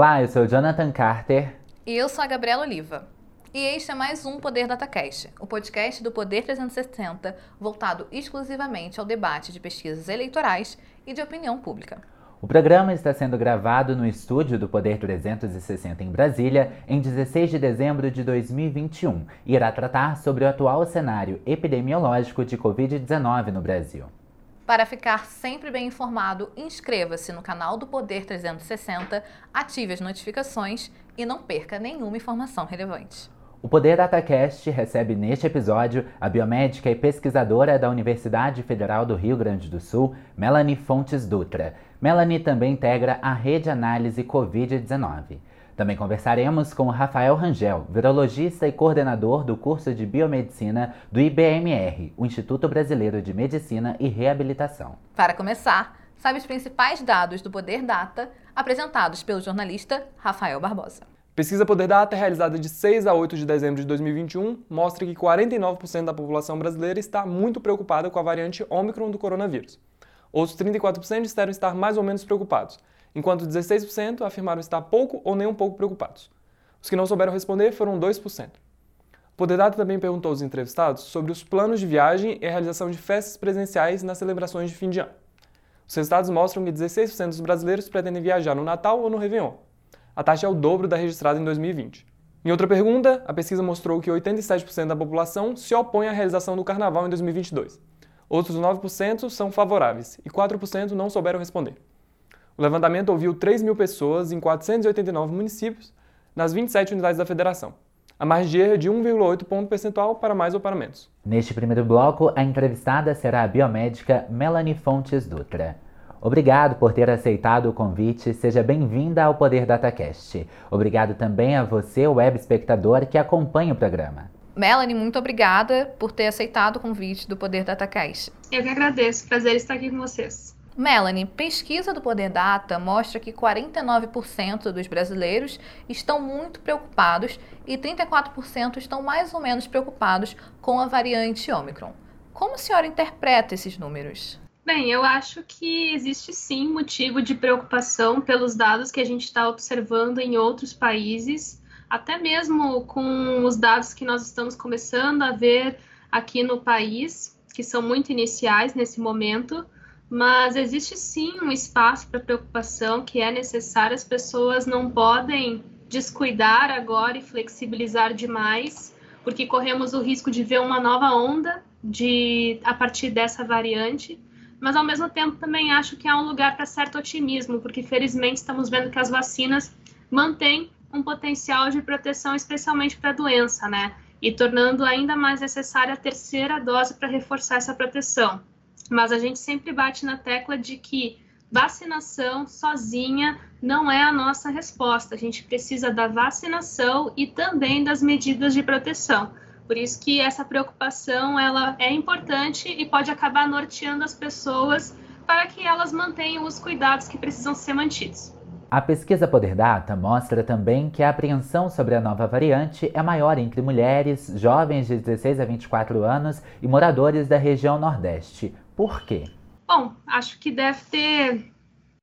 Olá, eu sou Jonathan Carter. E eu sou a Gabriela Oliva. E este é mais um Poder DataCast, o podcast do Poder 360, voltado exclusivamente ao debate de pesquisas eleitorais e de opinião pública. O programa está sendo gravado no estúdio do Poder 360 em Brasília em 16 de dezembro de 2021 e irá tratar sobre o atual cenário epidemiológico de Covid-19 no Brasil. Para ficar sempre bem informado, inscreva-se no canal do Poder 360, ative as notificações e não perca nenhuma informação relevante. O Poder DataCast recebe neste episódio a biomédica e pesquisadora da Universidade Federal do Rio Grande do Sul, Melanie Fontes Dutra. Melanie também integra a Rede Análise Covid-19. Também conversaremos com Rafael Rangel, virologista e coordenador do curso de biomedicina do IBMR, o Instituto Brasileiro de Medicina e Reabilitação. Para começar, sabe os principais dados do Poder Data, apresentados pelo jornalista Rafael Barbosa. Pesquisa Poder Data, realizada de 6 a 8 de dezembro de 2021, mostra que 49% da população brasileira está muito preocupada com a variante Ômicron do coronavírus. Outros 34% disseram estar mais ou menos preocupados, enquanto 16% afirmaram estar pouco ou nem um pouco preocupados. Os que não souberam responder foram 2%. O também perguntou aos entrevistados sobre os planos de viagem e a realização de festas presenciais nas celebrações de fim de ano. Os resultados mostram que 16% dos brasileiros pretendem viajar no Natal ou no Réveillon. A taxa é o dobro da registrada em 2020. Em outra pergunta, a pesquisa mostrou que 87% da população se opõe à realização do Carnaval em 2022. Outros 9% são favoráveis e 4% não souberam responder. O levantamento ouviu 3 mil pessoas em 489 municípios, nas 27 unidades da federação. A margem de erro é de 1,8 ponto percentual para mais ou para menos. Neste primeiro bloco, a entrevistada será a biomédica Melanie Fontes Dutra. Obrigado por ter aceitado o convite. Seja bem-vinda ao Poder DataCast. Obrigado também a você, web espectador, que acompanha o programa. Melanie, muito obrigada por ter aceitado o convite do Poder DataCast. Eu que agradeço. Prazer estar aqui com vocês. Melanie, pesquisa do Poder Data mostra que 49% dos brasileiros estão muito preocupados e 34% estão mais ou menos preocupados com a variante Omicron. Como a senhora interpreta esses números? Bem, eu acho que existe sim motivo de preocupação pelos dados que a gente está observando em outros países, até mesmo com os dados que nós estamos começando a ver aqui no país, que são muito iniciais nesse momento mas existe sim um espaço para preocupação que é necessário. As pessoas não podem descuidar agora e flexibilizar demais, porque corremos o risco de ver uma nova onda de a partir dessa variante. Mas ao mesmo tempo também acho que há um lugar para certo otimismo, porque felizmente estamos vendo que as vacinas mantêm um potencial de proteção, especialmente para a doença, né? E tornando ainda mais necessária a terceira dose para reforçar essa proteção mas a gente sempre bate na tecla de que vacinação sozinha não é a nossa resposta. A gente precisa da vacinação e também das medidas de proteção. Por isso que essa preocupação ela é importante e pode acabar norteando as pessoas para que elas mantenham os cuidados que precisam ser mantidos. A pesquisa Poder Data mostra também que a apreensão sobre a nova variante é maior entre mulheres, jovens de 16 a 24 anos e moradores da região Nordeste. Por quê? Bom, acho que deve ter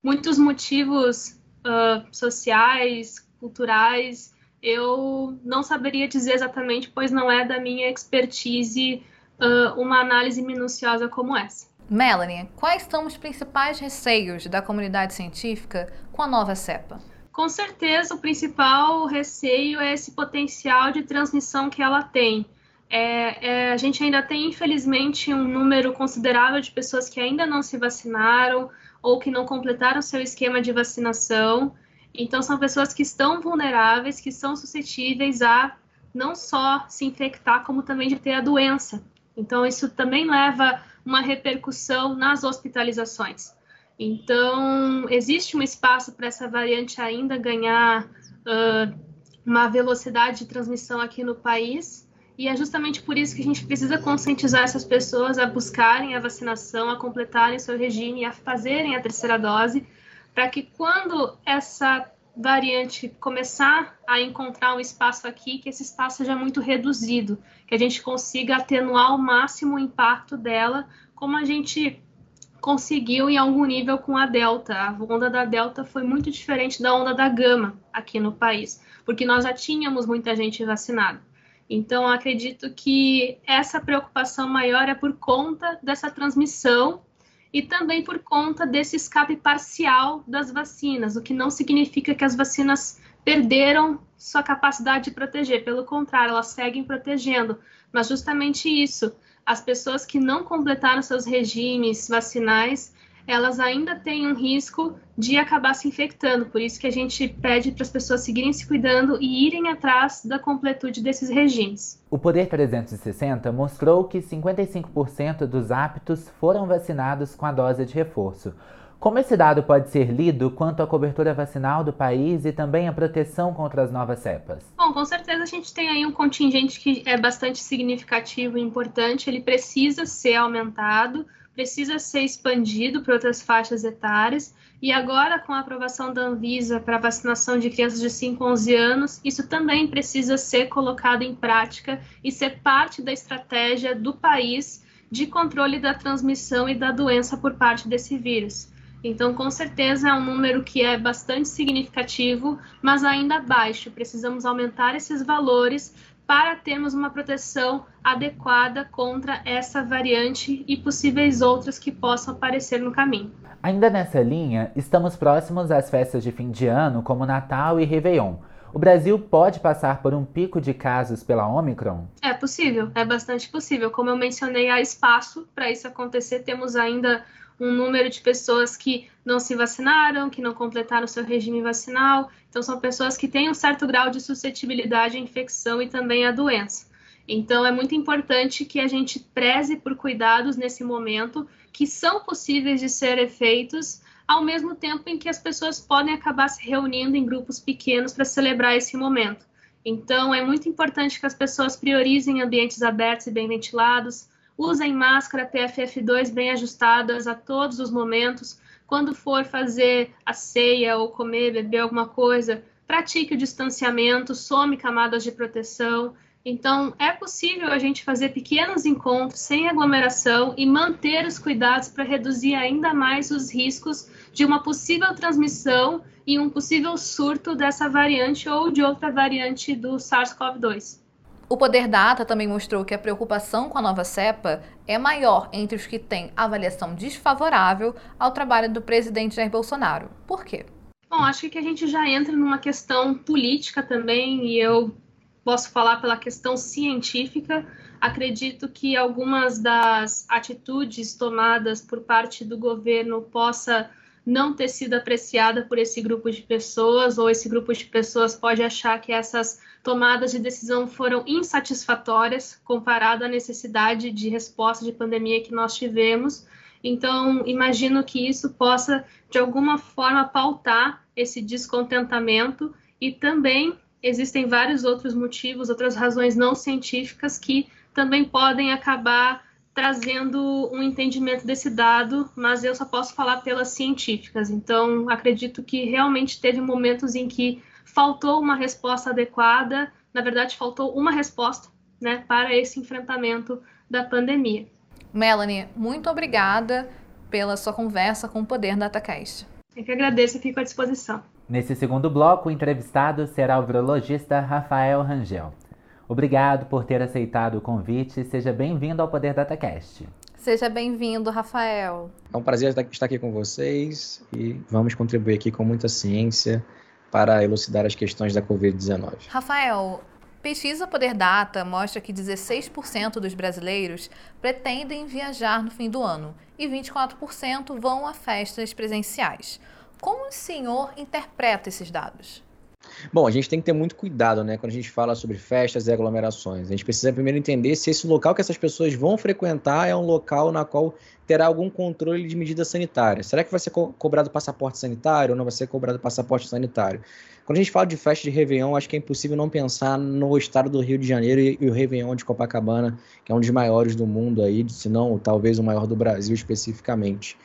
muitos motivos uh, sociais, culturais. Eu não saberia dizer exatamente, pois não é da minha expertise uh, uma análise minuciosa como essa. Melanie, quais são os principais receios da comunidade científica com a nova cepa? Com certeza, o principal receio é esse potencial de transmissão que ela tem. É, é, a gente ainda tem, infelizmente, um número considerável de pessoas que ainda não se vacinaram ou que não completaram seu esquema de vacinação. Então, são pessoas que estão vulneráveis, que são suscetíveis a não só se infectar, como também de ter a doença. Então, isso também leva uma repercussão nas hospitalizações. Então, existe um espaço para essa variante ainda ganhar uh, uma velocidade de transmissão aqui no país, e é justamente por isso que a gente precisa conscientizar essas pessoas a buscarem a vacinação, a completarem seu regime, a fazerem a terceira dose, para que quando essa variante começar a encontrar um espaço aqui, que esse espaço seja muito reduzido, que a gente consiga atenuar ao máximo o impacto dela, como a gente conseguiu em algum nível com a Delta. A onda da Delta foi muito diferente da onda da Gama aqui no país, porque nós já tínhamos muita gente vacinada. Então, acredito que essa preocupação maior é por conta dessa transmissão e também por conta desse escape parcial das vacinas, o que não significa que as vacinas perderam sua capacidade de proteger, pelo contrário, elas seguem protegendo. Mas justamente isso, as pessoas que não completaram seus regimes vacinais, elas ainda têm um risco de acabar se infectando. Por isso que a gente pede para as pessoas seguirem se cuidando e irem atrás da completude desses regimes. O Poder 360 mostrou que 55% dos aptos foram vacinados com a dose de reforço. Como esse dado pode ser lido quanto à cobertura vacinal do país e também a proteção contra as novas cepas? Bom, com certeza a gente tem aí um contingente que é bastante significativo e importante, ele precisa ser aumentado, precisa ser expandido para outras faixas etárias. E agora, com a aprovação da Anvisa para vacinação de crianças de 5 a 11 anos, isso também precisa ser colocado em prática e ser parte da estratégia do país de controle da transmissão e da doença por parte desse vírus. Então, com certeza, é um número que é bastante significativo, mas ainda baixo. Precisamos aumentar esses valores para termos uma proteção adequada contra essa variante e possíveis outras que possam aparecer no caminho. Ainda nessa linha, estamos próximos às festas de fim de ano, como Natal e Réveillon. O Brasil pode passar por um pico de casos pela Omicron? É possível, é bastante possível. Como eu mencionei, há espaço para isso acontecer. Temos ainda um número de pessoas que não se vacinaram, que não completaram seu regime vacinal. Então, são pessoas que têm um certo grau de suscetibilidade à infecção e também à doença. Então, é muito importante que a gente preze por cuidados nesse momento que são possíveis de ser feitos, ao mesmo tempo em que as pessoas podem acabar se reunindo em grupos pequenos para celebrar esse momento. Então, é muito importante que as pessoas priorizem ambientes abertos e bem ventilados, Usem máscara PFF2 bem ajustadas a todos os momentos. Quando for fazer a ceia ou comer, beber alguma coisa, pratique o distanciamento, some camadas de proteção. Então, é possível a gente fazer pequenos encontros sem aglomeração e manter os cuidados para reduzir ainda mais os riscos de uma possível transmissão e um possível surto dessa variante ou de outra variante do SARS-CoV-2. O Poder Data também mostrou que a preocupação com a nova cepa é maior entre os que têm avaliação desfavorável ao trabalho do presidente Jair Bolsonaro. Por quê? Bom, acho que a gente já entra numa questão política também, e eu posso falar pela questão científica. Acredito que algumas das atitudes tomadas por parte do governo possa não ter sido apreciada por esse grupo de pessoas, ou esse grupo de pessoas pode achar que essas tomadas de decisão foram insatisfatórias comparado à necessidade de resposta de pandemia que nós tivemos. Então, imagino que isso possa, de alguma forma, pautar esse descontentamento e também existem vários outros motivos, outras razões não científicas que também podem acabar trazendo um entendimento desse dado, mas eu só posso falar pelas científicas. Então, acredito que realmente teve momentos em que faltou uma resposta adequada, na verdade, faltou uma resposta né, para esse enfrentamento da pandemia. Melanie, muito obrigada pela sua conversa com o Poder DataCast. Eu que agradeço e fico à disposição. Nesse segundo bloco, o entrevistado será o virologista Rafael Rangel. Obrigado por ter aceitado o convite seja bem-vindo ao Poder DataCast. Seja bem-vindo, Rafael. É um prazer estar aqui com vocês e vamos contribuir aqui com muita ciência para elucidar as questões da Covid-19. Rafael, pesquisa Poder Data mostra que 16% dos brasileiros pretendem viajar no fim do ano e 24% vão a festas presenciais. Como o senhor interpreta esses dados? Bom, a gente tem que ter muito cuidado, né, quando a gente fala sobre festas e aglomerações. A gente precisa primeiro entender se esse local que essas pessoas vão frequentar é um local na qual terá algum controle de medida sanitária. Será que vai ser co cobrado passaporte sanitário ou não vai ser cobrado passaporte sanitário? Quando a gente fala de festa de Réveillon, acho que é impossível não pensar no estado do Rio de Janeiro e, e o Réveillon de Copacabana, que é um dos maiores do mundo aí, se não talvez o maior do Brasil especificamente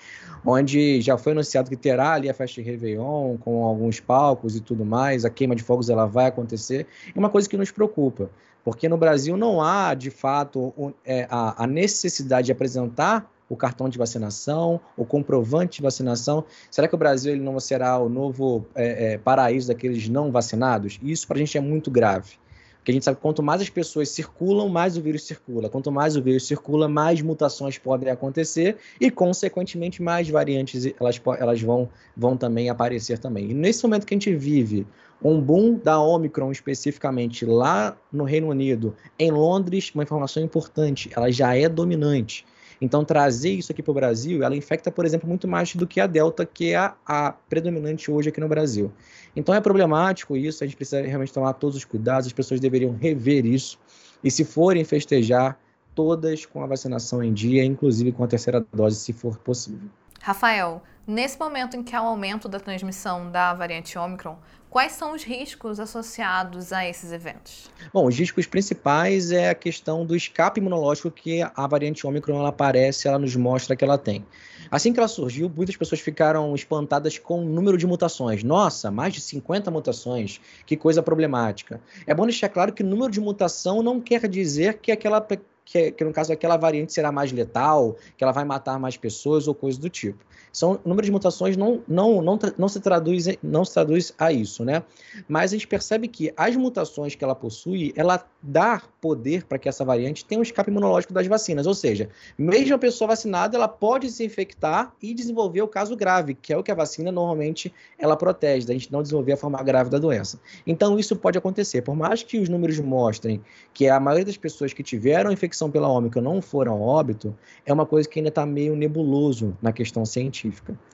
onde já foi anunciado que terá ali a festa de Réveillon, com alguns palcos e tudo mais, a queima de fogos ela vai acontecer, é uma coisa que nos preocupa, porque no Brasil não há, de fato, é, a necessidade de apresentar o cartão de vacinação, o comprovante de vacinação. Será que o Brasil ele não será o novo é, é, paraíso daqueles não vacinados? Isso para a gente é muito grave. Porque a gente sabe que quanto mais as pessoas circulam, mais o vírus circula. Quanto mais o vírus circula, mais mutações podem acontecer e, consequentemente, mais variantes elas, elas vão, vão também aparecer também. E nesse momento que a gente vive um boom da Omicron especificamente lá no Reino Unido, em Londres, uma informação importante, ela já é dominante. Então, trazer isso aqui para o Brasil, ela infecta, por exemplo, muito mais do que a Delta, que é a, a, predominante hoje aqui no Brasil. Então, é problemático isso, a gente precisa realmente tomar todos os cuidados, as pessoas deveriam rever isso. E se forem festejar, todas com a vacinação em dia, inclusive com a terceira dose, se for possível. Rafael, nesse momento em que há um aumento da transmissão da variante Omicron, Quais são os riscos associados a esses eventos? Bom, os riscos principais é a questão do escape imunológico que a variante Ômicron ela aparece, ela nos mostra que ela tem. Assim que ela surgiu, muitas pessoas ficaram espantadas com o número de mutações. Nossa, mais de 50 mutações, que coisa problemática. É bom deixar claro que o número de mutação não quer dizer que aquela que, que, no caso aquela variante será mais letal, que ela vai matar mais pessoas ou coisa do tipo. São, número de mutações não, não, não, não, se traduz, não se traduz a isso, né? Mas a gente percebe que as mutações que ela possui, ela dá poder para que essa variante tenha um escape imunológico das vacinas. Ou seja, mesmo a pessoa vacinada, ela pode se infectar e desenvolver o caso grave, que é o que a vacina normalmente ela protege, da gente não desenvolver a forma grave da doença. Então isso pode acontecer. Por mais que os números mostrem que a maioria das pessoas que tiveram infecção pela ômicron não foram óbito, é uma coisa que ainda está meio nebuloso na questão científica.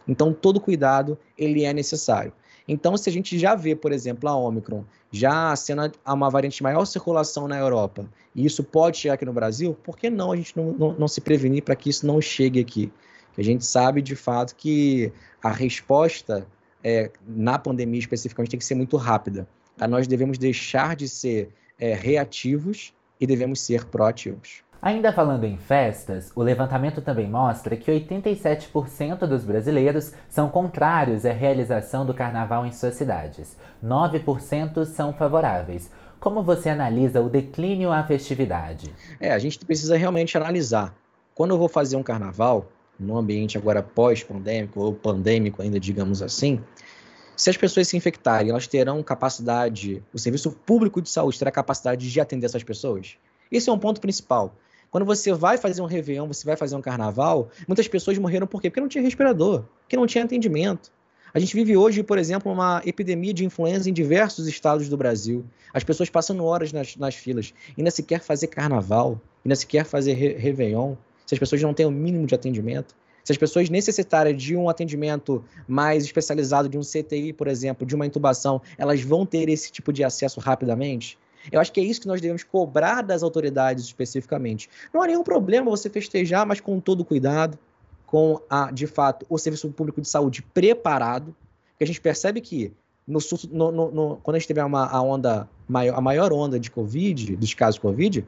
Então, todo cuidado ele é necessário. Então, se a gente já vê, por exemplo, a Ômicron já sendo uma variante de maior circulação na Europa, e isso pode chegar aqui no Brasil, por que não a gente não, não, não se prevenir para que isso não chegue aqui? a gente sabe, de fato, que a resposta é, na pandemia especificamente tem que ser muito rápida. Nós devemos deixar de ser é, reativos e devemos ser proativos. Ainda falando em festas, o levantamento também mostra que 87% dos brasileiros são contrários à realização do carnaval em suas cidades. 9% são favoráveis. Como você analisa o declínio à festividade? É, a gente precisa realmente analisar. Quando eu vou fazer um carnaval, no ambiente agora pós-pandêmico ou pandêmico ainda, digamos assim, se as pessoas se infectarem, elas terão capacidade, o serviço público de saúde terá capacidade de atender essas pessoas? Esse é um ponto principal. Quando você vai fazer um Réveillon, você vai fazer um carnaval, muitas pessoas morreram por quê? Porque não tinha respirador, porque não tinha atendimento. A gente vive hoje, por exemplo, uma epidemia de influenza em diversos estados do Brasil. As pessoas passando horas nas, nas filas, ainda se quer fazer carnaval, ainda se quer fazer re Réveillon, se as pessoas não têm o mínimo de atendimento. Se as pessoas necessitarem de um atendimento mais especializado, de um CTI, por exemplo, de uma intubação, elas vão ter esse tipo de acesso rapidamente? Eu acho que é isso que nós devemos cobrar das autoridades especificamente. Não há nenhum problema você festejar, mas com todo cuidado, com a, de fato, o serviço público de saúde preparado, que a gente percebe que no, no, no, quando a gente teve uma, a onda maior, a maior onda de Covid, dos casos de Covid,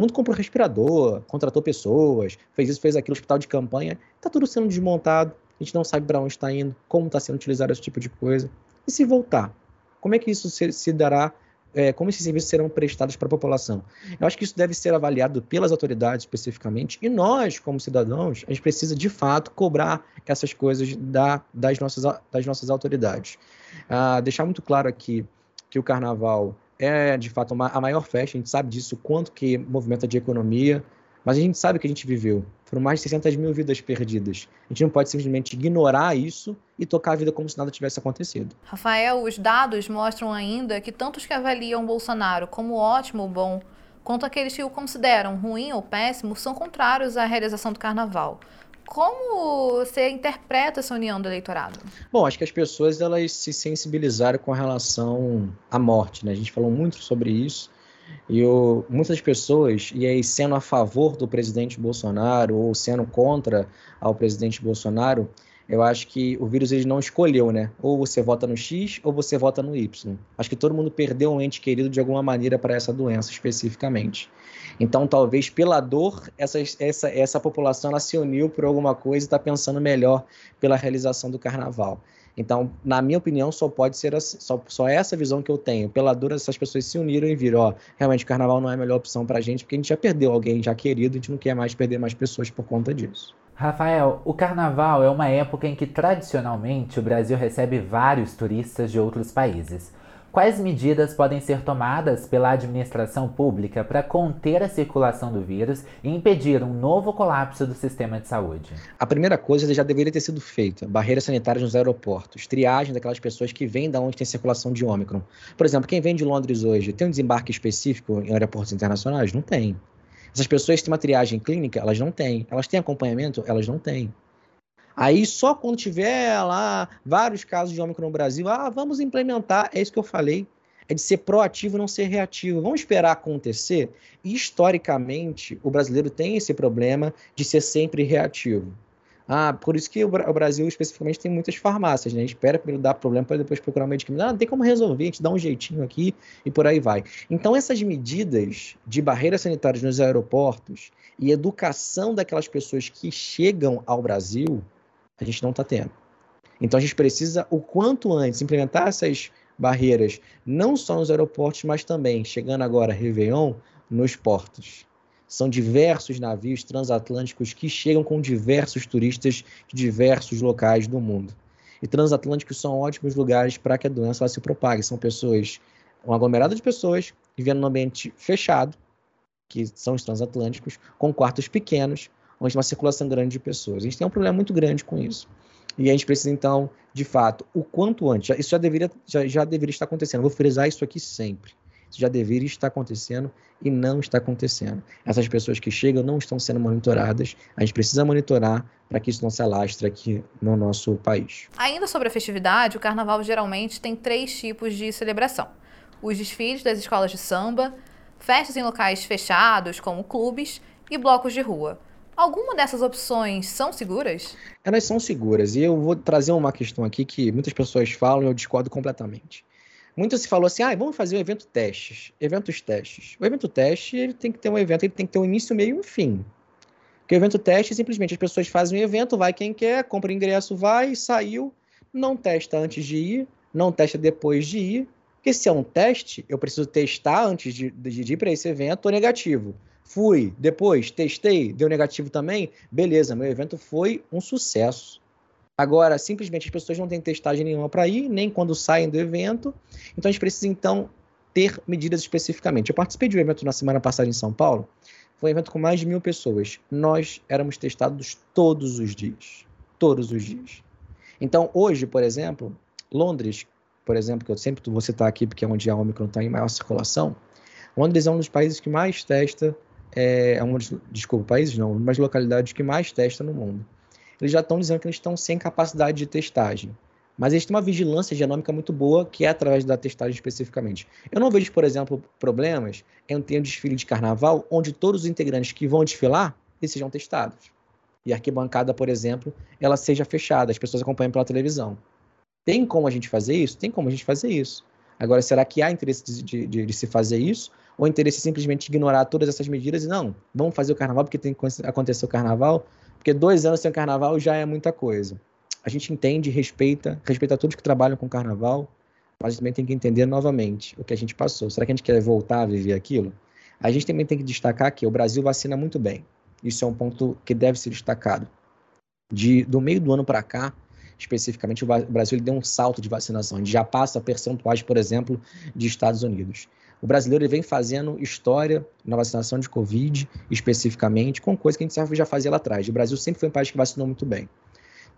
mundo comprou respirador, contratou pessoas, fez isso, fez aquilo, hospital de campanha. Está tudo sendo desmontado, a gente não sabe para onde está indo, como está sendo utilizado esse tipo de coisa. E se voltar, como é que isso se, se dará? É, como esses serviços serão prestados para a população? Eu acho que isso deve ser avaliado pelas autoridades especificamente, e nós, como cidadãos, a gente precisa de fato cobrar essas coisas da, das, nossas, das nossas autoridades. Ah, deixar muito claro aqui que o carnaval é de fato a maior festa, a gente sabe disso, quanto que movimenta de economia, mas a gente sabe que a gente viveu. Foram mais de 600 mil vidas perdidas. A gente não pode simplesmente ignorar isso e tocar a vida como se nada tivesse acontecido. Rafael, os dados mostram ainda que tantos que avaliam Bolsonaro como ótimo ou bom, quanto aqueles que o consideram ruim ou péssimo, são contrários à realização do carnaval. Como você interpreta essa união do eleitorado? Bom, acho que as pessoas elas se sensibilizaram com relação à morte, né? A gente falou muito sobre isso. E o, muitas pessoas, e aí sendo a favor do presidente Bolsonaro ou sendo contra ao presidente Bolsonaro, eu acho que o vírus ele não escolheu, né? Ou você vota no X ou você vota no Y. Acho que todo mundo perdeu um ente querido de alguma maneira para essa doença especificamente. Então, talvez pela dor, essa, essa, essa população ela se uniu por alguma coisa e está pensando melhor pela realização do carnaval. Então, na minha opinião, só pode ser assim, só, só essa visão que eu tenho. Pela dura, essas pessoas se uniram e viram, ó, realmente o carnaval não é a melhor opção pra gente, porque a gente já perdeu alguém já querido, a gente não quer mais perder mais pessoas por conta disso. Rafael, o carnaval é uma época em que tradicionalmente o Brasil recebe vários turistas de outros países. Quais medidas podem ser tomadas pela administração pública para conter a circulação do vírus e impedir um novo colapso do sistema de saúde? A primeira coisa já deveria ter sido feita: barreiras sanitárias nos aeroportos, triagem daquelas pessoas que vêm da onde tem circulação de Ômicron. Por exemplo, quem vem de Londres hoje tem um desembarque específico em aeroportos internacionais? Não tem. Essas pessoas têm uma triagem clínica? Elas não têm. Elas têm acompanhamento? Elas não têm. Aí só quando tiver lá vários casos de ômicron no Brasil, ah, vamos implementar. É isso que eu falei. É de ser proativo, não ser reativo. Vamos esperar acontecer. Historicamente, o brasileiro tem esse problema de ser sempre reativo. Ah, por isso que o Brasil especificamente tem muitas farmácias, né? A gente espera primeiro dar problema para depois procurar um medicamento. Ah, não tem como resolver, a gente dá um jeitinho aqui e por aí vai. Então, essas medidas de barreiras sanitárias nos aeroportos e educação daquelas pessoas que chegam ao Brasil, a gente não está tendo. Então a gente precisa, o quanto antes, implementar essas barreiras, não só nos aeroportos, mas também, chegando agora, Réveillon, nos portos. São diversos navios transatlânticos que chegam com diversos turistas de diversos locais do mundo. E transatlânticos são ótimos lugares para que a doença se propague. São pessoas, um aglomerado de pessoas vivendo num ambiente fechado, que são os transatlânticos, com quartos pequenos, onde tem uma circulação grande de pessoas. A gente tem um problema muito grande com isso. E a gente precisa, então, de fato, o quanto antes, isso já deveria, já, já deveria estar acontecendo. vou frisar isso aqui sempre. Isso já deveria estar acontecendo e não está acontecendo. Essas pessoas que chegam não estão sendo monitoradas. A gente precisa monitorar para que isso não se alastre aqui no nosso país. Ainda sobre a festividade, o carnaval geralmente tem três tipos de celebração: os desfiles das escolas de samba, festas em locais fechados, como clubes, e blocos de rua. Alguma dessas opções são seguras? Elas são seguras. E eu vou trazer uma questão aqui que muitas pessoas falam e eu discordo completamente. Muito se falou assim, ah, vamos fazer um evento testes, eventos testes. O evento teste, ele tem que ter um evento, ele tem que ter um início, meio e um fim. Porque o evento teste, simplesmente as pessoas fazem um evento, vai quem quer, compra ingresso, vai, saiu, não testa antes de ir, não testa depois de ir. Porque se é um teste, eu preciso testar antes de, de ir para esse evento, negativo. Fui, depois testei, deu negativo também. Beleza, meu evento foi um sucesso. Agora, simplesmente as pessoas não têm testagem nenhuma para ir, nem quando saem do evento. Então a gente precisa então ter medidas especificamente. Eu participei de um evento na semana passada em São Paulo. Foi um evento com mais de mil pessoas. Nós éramos testados todos os dias. Todos os dias. Então, hoje, por exemplo, Londres, por exemplo, que eu sempre vou citar aqui porque é onde a Omicron está em maior circulação, Londres é um dos países que mais testa é, é uma, desculpa, países não, uma das localidades que mais testa no mundo. Eles já estão dizendo que eles estão sem capacidade de testagem. Mas eles têm uma vigilância genômica muito boa, que é através da testagem especificamente. Eu não vejo, por exemplo, problemas em ter um desfile de carnaval onde todos os integrantes que vão desfilar eles sejam testados. E a arquibancada, por exemplo, ela seja fechada, as pessoas acompanham pela televisão. Tem como a gente fazer isso? Tem como a gente fazer isso. Agora, será que há interesse de, de, de se fazer isso? Ou interesse simplesmente ignorar todas essas medidas e não, vamos fazer o carnaval porque tem que acontecer o carnaval, porque dois anos sem carnaval já é muita coisa. A gente entende, respeita, respeita todos que trabalham com carnaval, mas também tem que entender novamente o que a gente passou. Será que a gente quer voltar a viver aquilo? A gente também tem que destacar que o Brasil vacina muito bem. Isso é um ponto que deve ser destacado. De, do meio do ano para cá, especificamente, o Brasil deu um salto de vacinação. A gente já passa percentuais, por exemplo, de Estados Unidos. O brasileiro vem fazendo história na vacinação de Covid, especificamente, com coisa que a gente já fazia lá atrás. O Brasil sempre foi um país que vacinou muito bem.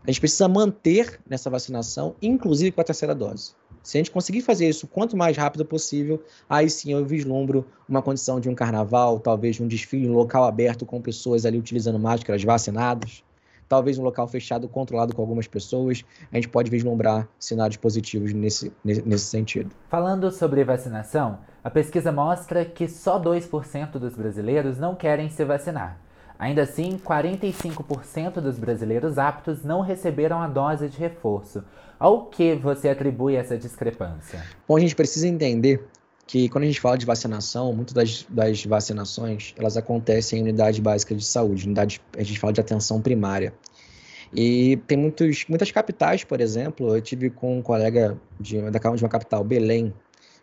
A gente precisa manter nessa vacinação, inclusive com a terceira dose. Se a gente conseguir fazer isso quanto mais rápido possível, aí sim eu vislumbro uma condição de um carnaval, talvez um desfile em local aberto com pessoas ali utilizando máscaras vacinadas talvez um local fechado controlado com algumas pessoas, a gente pode vislumbrar cenários positivos nesse, nesse sentido. Falando sobre vacinação, a pesquisa mostra que só 2% dos brasileiros não querem se vacinar. Ainda assim, 45% dos brasileiros aptos não receberam a dose de reforço. Ao que você atribui essa discrepância? Bom, a gente precisa entender que quando a gente fala de vacinação, muitas das, das, vacinações elas acontecem em unidade básica de saúde, unidade, a gente fala de atenção primária. E tem muitos, muitas capitais, por exemplo, eu tive com um colega de, de uma capital, Belém.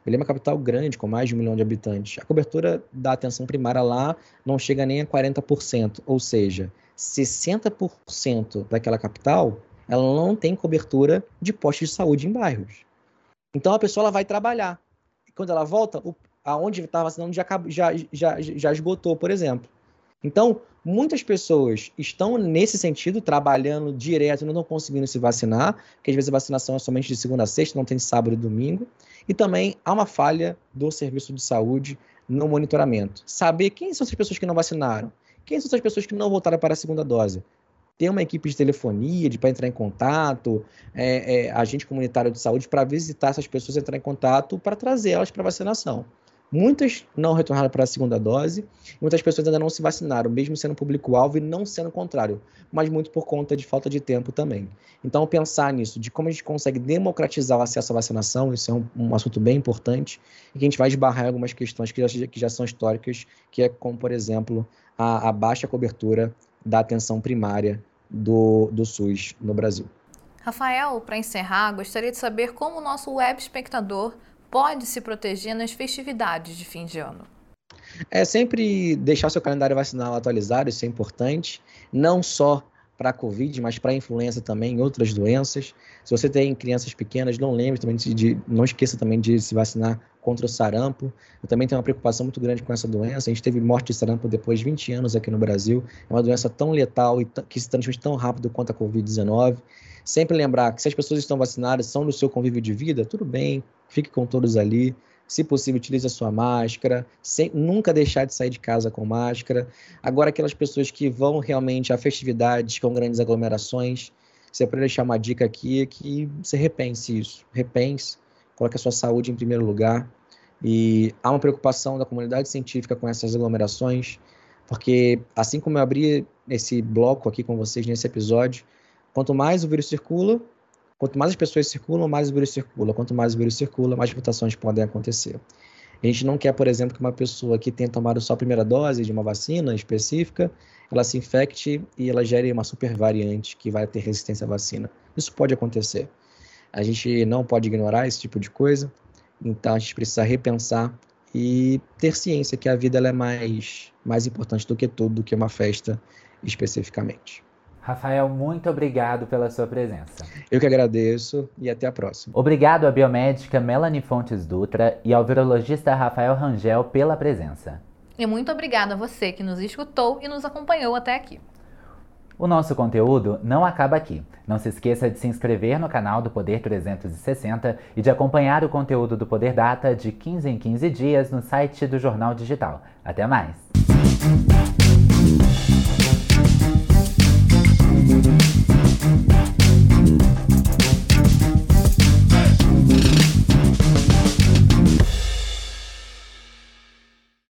Belém é uma capital grande, com mais de um milhão de habitantes. A cobertura da atenção primária lá não chega nem a 40%, ou seja, 60% daquela capital ela não tem cobertura de postos de saúde em bairros. Então a pessoa ela vai trabalhar. Quando ela volta, o, aonde estava vacinando já, já, já, já esgotou, por exemplo. Então, muitas pessoas estão nesse sentido, trabalhando direto, não estão conseguindo se vacinar, porque às vezes a vacinação é somente de segunda a sexta, não tem sábado e domingo. E também há uma falha do serviço de saúde no monitoramento. Saber quem são essas pessoas que não vacinaram, quem são essas pessoas que não voltaram para a segunda dose ter uma equipe de telefonia para entrar em contato, é, é, agente comunitário de saúde para visitar essas pessoas, entrar em contato para trazer elas para vacinação. Muitas não retornaram para a segunda dose, muitas pessoas ainda não se vacinaram, mesmo sendo público-alvo e não sendo contrário, mas muito por conta de falta de tempo também. Então, pensar nisso, de como a gente consegue democratizar o acesso à vacinação, isso é um, um assunto bem importante, e que a gente vai esbarrar em algumas questões que já, que já são históricas, que é como, por exemplo, a, a baixa cobertura da atenção primária do, do SUS no Brasil. Rafael, para encerrar, gostaria de saber como o nosso web espectador pode se proteger nas festividades de fim de ano. É sempre deixar seu calendário vacinal atualizado, isso é importante, não só para a Covid, mas para a influenza também, e outras doenças. Se você tem crianças pequenas, não lembre também de, de, não esqueça também de se vacinar contra o sarampo. Eu também tenho uma preocupação muito grande com essa doença. A gente teve morte de sarampo depois de 20 anos aqui no Brasil. É uma doença tão letal e que se transmite tão rápido quanto a Covid-19. Sempre lembrar que se as pessoas estão vacinadas, são no seu convívio de vida, tudo bem, fique com todos ali. Se possível, utilize a sua máscara. Sem, nunca deixar de sair de casa com máscara. Agora, aquelas pessoas que vão realmente a festividades com grandes aglomerações, se é para deixar uma dica aqui, é que você repense isso. Repense coloque a sua saúde em primeiro lugar. E há uma preocupação da comunidade científica com essas aglomerações, porque assim como eu abri esse bloco aqui com vocês nesse episódio, quanto mais o vírus circula, quanto mais as pessoas circulam, mais o vírus circula. Quanto mais o vírus circula, mais mutações podem acontecer. A gente não quer, por exemplo, que uma pessoa que tenha tomado só a primeira dose de uma vacina específica, ela se infecte e ela gere uma super variante que vai ter resistência à vacina. Isso pode acontecer. A gente não pode ignorar esse tipo de coisa, então a gente precisa repensar e ter ciência que a vida é mais, mais importante do que tudo, do que uma festa especificamente. Rafael, muito obrigado pela sua presença. Eu que agradeço e até a próxima. Obrigado à biomédica Melanie Fontes Dutra e ao virologista Rafael Rangel pela presença. E muito obrigada a você que nos escutou e nos acompanhou até aqui. O nosso conteúdo não acaba aqui. Não se esqueça de se inscrever no canal do Poder 360 e de acompanhar o conteúdo do Poder Data de 15 em 15 dias no site do Jornal Digital. Até mais! Mm-hmm.